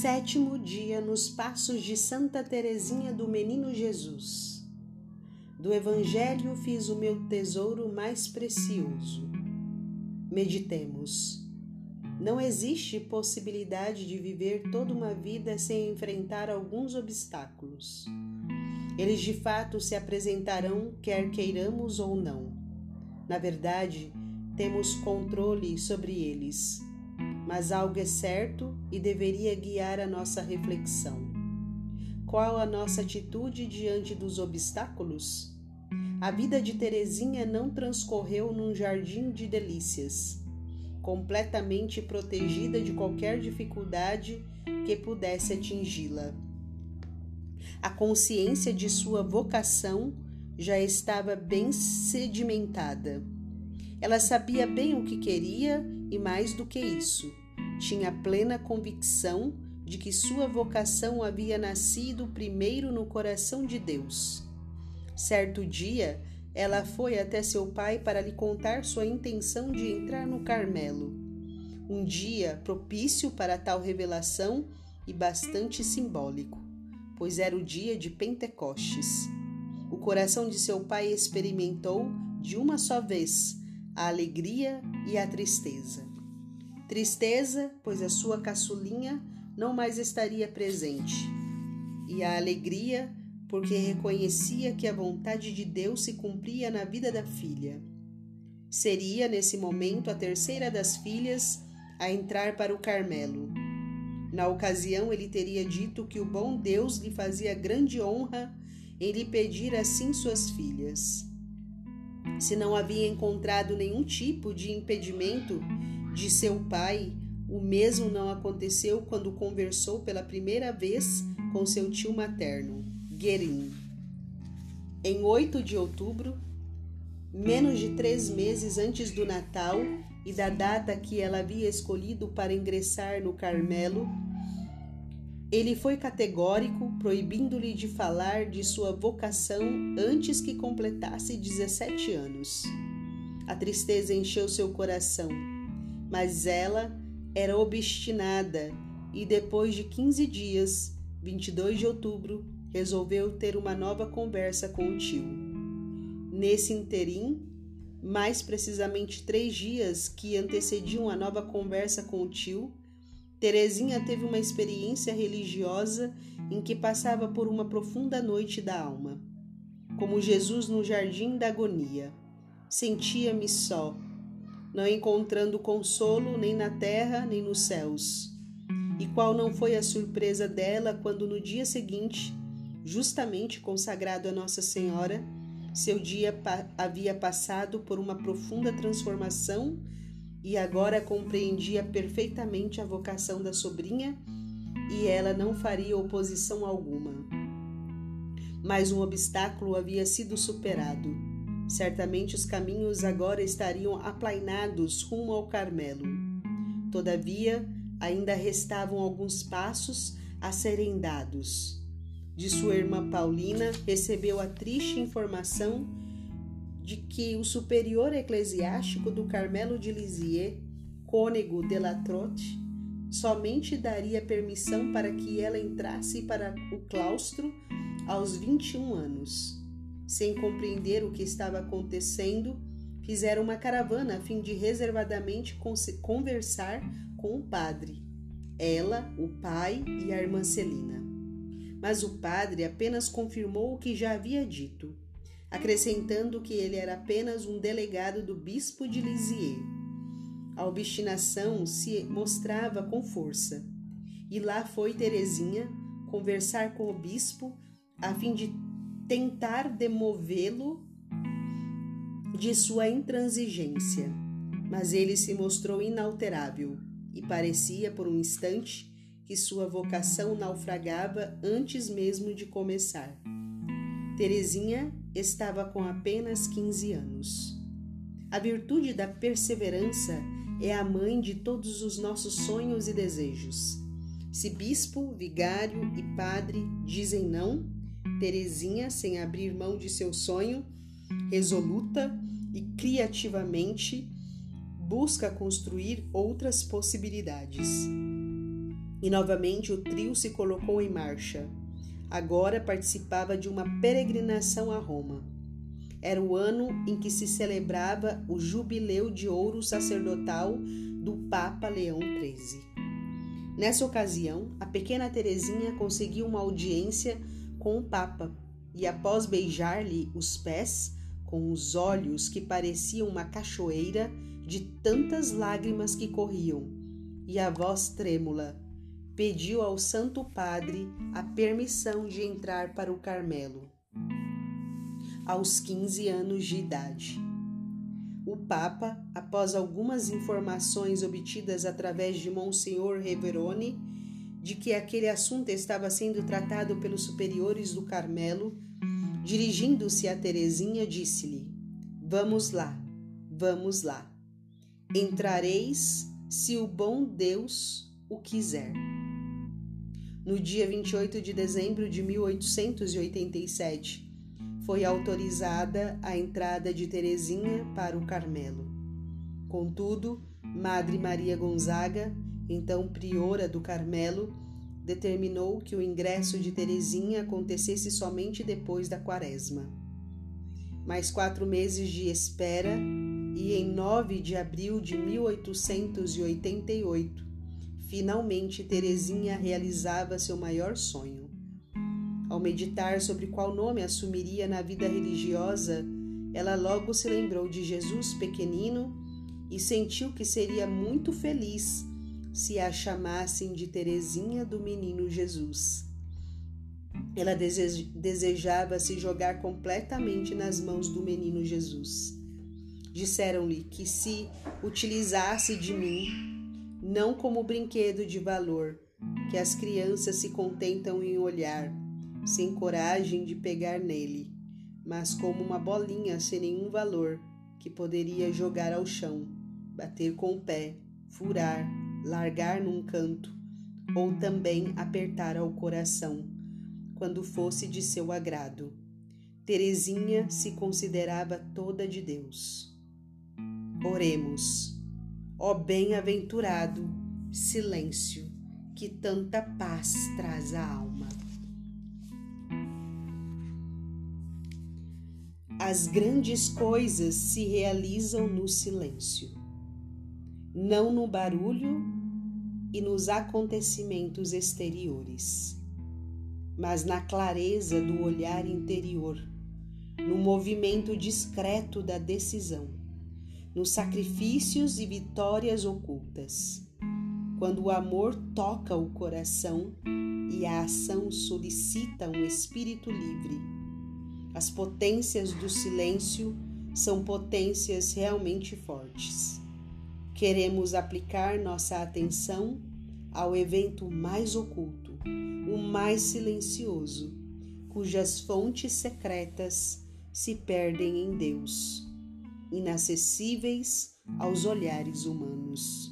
Sétimo dia nos passos de Santa Teresinha do Menino Jesus. Do Evangelho fiz o meu tesouro mais precioso. Meditemos. Não existe possibilidade de viver toda uma vida sem enfrentar alguns obstáculos. Eles de fato se apresentarão, quer queiramos ou não. Na verdade, temos controle sobre eles mas algo é certo e deveria guiar a nossa reflexão. Qual a nossa atitude diante dos obstáculos? A vida de Terezinha não transcorreu num jardim de delícias, completamente protegida de qualquer dificuldade que pudesse atingi-la. A consciência de sua vocação já estava bem sedimentada. Ela sabia bem o que queria e mais do que isso, tinha plena convicção de que sua vocação havia nascido primeiro no coração de Deus. Certo dia, ela foi até seu pai para lhe contar sua intenção de entrar no Carmelo. Um dia propício para tal revelação e bastante simbólico, pois era o dia de Pentecostes. O coração de seu pai experimentou, de uma só vez, a alegria e a tristeza. Tristeza, pois a sua caçulinha não mais estaria presente, e a alegria, porque reconhecia que a vontade de Deus se cumpria na vida da filha. Seria, nesse momento, a terceira das filhas a entrar para o Carmelo. Na ocasião, ele teria dito que o bom Deus lhe fazia grande honra em lhe pedir assim suas filhas. Se não havia encontrado nenhum tipo de impedimento de seu pai, o mesmo não aconteceu quando conversou pela primeira vez com seu tio materno, Guerin. Em 8 de outubro, menos de três meses antes do Natal e da data que ela havia escolhido para ingressar no Carmelo, ele foi categórico, proibindo-lhe de falar de sua vocação antes que completasse 17 anos. A tristeza encheu seu coração mas ela era obstinada e depois de 15 dias, 22 de outubro, resolveu ter uma nova conversa com o tio. Nesse interim, mais precisamente três dias que antecediam a nova conversa com o tio, Terezinha teve uma experiência religiosa em que passava por uma profunda noite da alma. Como Jesus no jardim da agonia. Sentia-me só, não encontrando consolo nem na terra nem nos céus. E qual não foi a surpresa dela quando no dia seguinte, justamente consagrado a Nossa Senhora, seu dia pa havia passado por uma profunda transformação e agora compreendia perfeitamente a vocação da sobrinha e ela não faria oposição alguma. Mas um obstáculo havia sido superado Certamente os caminhos agora estariam aplainados rumo ao Carmelo. Todavia, ainda restavam alguns passos a serem dados. De sua irmã Paulina, recebeu a triste informação de que o superior eclesiástico do Carmelo de Lisieux, cônego de la Trotte, somente daria permissão para que ela entrasse para o claustro aos 21 anos sem compreender o que estava acontecendo, fizeram uma caravana a fim de reservadamente conversar com o padre, ela, o pai e a irmã Celina. Mas o padre apenas confirmou o que já havia dito, acrescentando que ele era apenas um delegado do bispo de Lisieux. A obstinação se mostrava com força, e lá foi Terezinha conversar com o bispo a fim de tentar demovê-lo de sua intransigência, mas ele se mostrou inalterável e parecia por um instante que sua vocação naufragava antes mesmo de começar. Terezinha estava com apenas 15 anos. A virtude da perseverança é a mãe de todos os nossos sonhos e desejos. Se bispo, vigário e padre dizem não, Terezinha, sem abrir mão de seu sonho, resoluta e criativamente busca construir outras possibilidades. E novamente o trio se colocou em marcha. Agora participava de uma peregrinação a Roma. Era o ano em que se celebrava o jubileu de ouro sacerdotal do Papa Leão XIII. Nessa ocasião, a pequena Teresinha conseguiu uma audiência com o Papa e, após beijar-lhe os pés, com os olhos que pareciam uma cachoeira de tantas lágrimas que corriam, e a voz trêmula, pediu ao Santo Padre a permissão de entrar para o Carmelo. Aos 15 anos de idade. O Papa, após algumas informações obtidas através de Monsenhor Reverone, de que aquele assunto estava sendo tratado pelos superiores do Carmelo, dirigindo-se a Teresinha, disse-lhe: Vamos lá, vamos lá. Entrareis se o bom Deus o quiser. No dia 28 de dezembro de 1887, foi autorizada a entrada de Teresinha para o Carmelo. Contudo, Madre Maria Gonzaga, então priora do Carmelo, determinou que o ingresso de Teresinha acontecesse somente depois da quaresma. Mais quatro meses de espera e em 9 de abril de 1888, finalmente Teresinha realizava seu maior sonho. Ao meditar sobre qual nome assumiria na vida religiosa, ela logo se lembrou de Jesus pequenino e sentiu que seria muito feliz se a chamassem de Teresinha do Menino Jesus. Ela desejava se jogar completamente nas mãos do Menino Jesus. Disseram-lhe que se utilizasse de mim, não como brinquedo de valor, que as crianças se contentam em olhar, sem coragem de pegar nele, mas como uma bolinha sem nenhum valor que poderia jogar ao chão, bater com o pé, furar, largar num canto, ou também apertar ao coração, quando fosse de seu agrado. Teresinha se considerava toda de Deus. Oremos. Ó bem-aventurado silêncio que tanta paz traz à alma. As grandes coisas se realizam no silêncio, não no barulho e nos acontecimentos exteriores, mas na clareza do olhar interior, no movimento discreto da decisão, nos sacrifícios e vitórias ocultas. Quando o amor toca o coração e a ação solicita um espírito livre as potências do silêncio são potências realmente fortes. Queremos aplicar nossa atenção ao evento mais oculto, o mais silencioso, cujas fontes secretas se perdem em Deus, inacessíveis aos olhares humanos.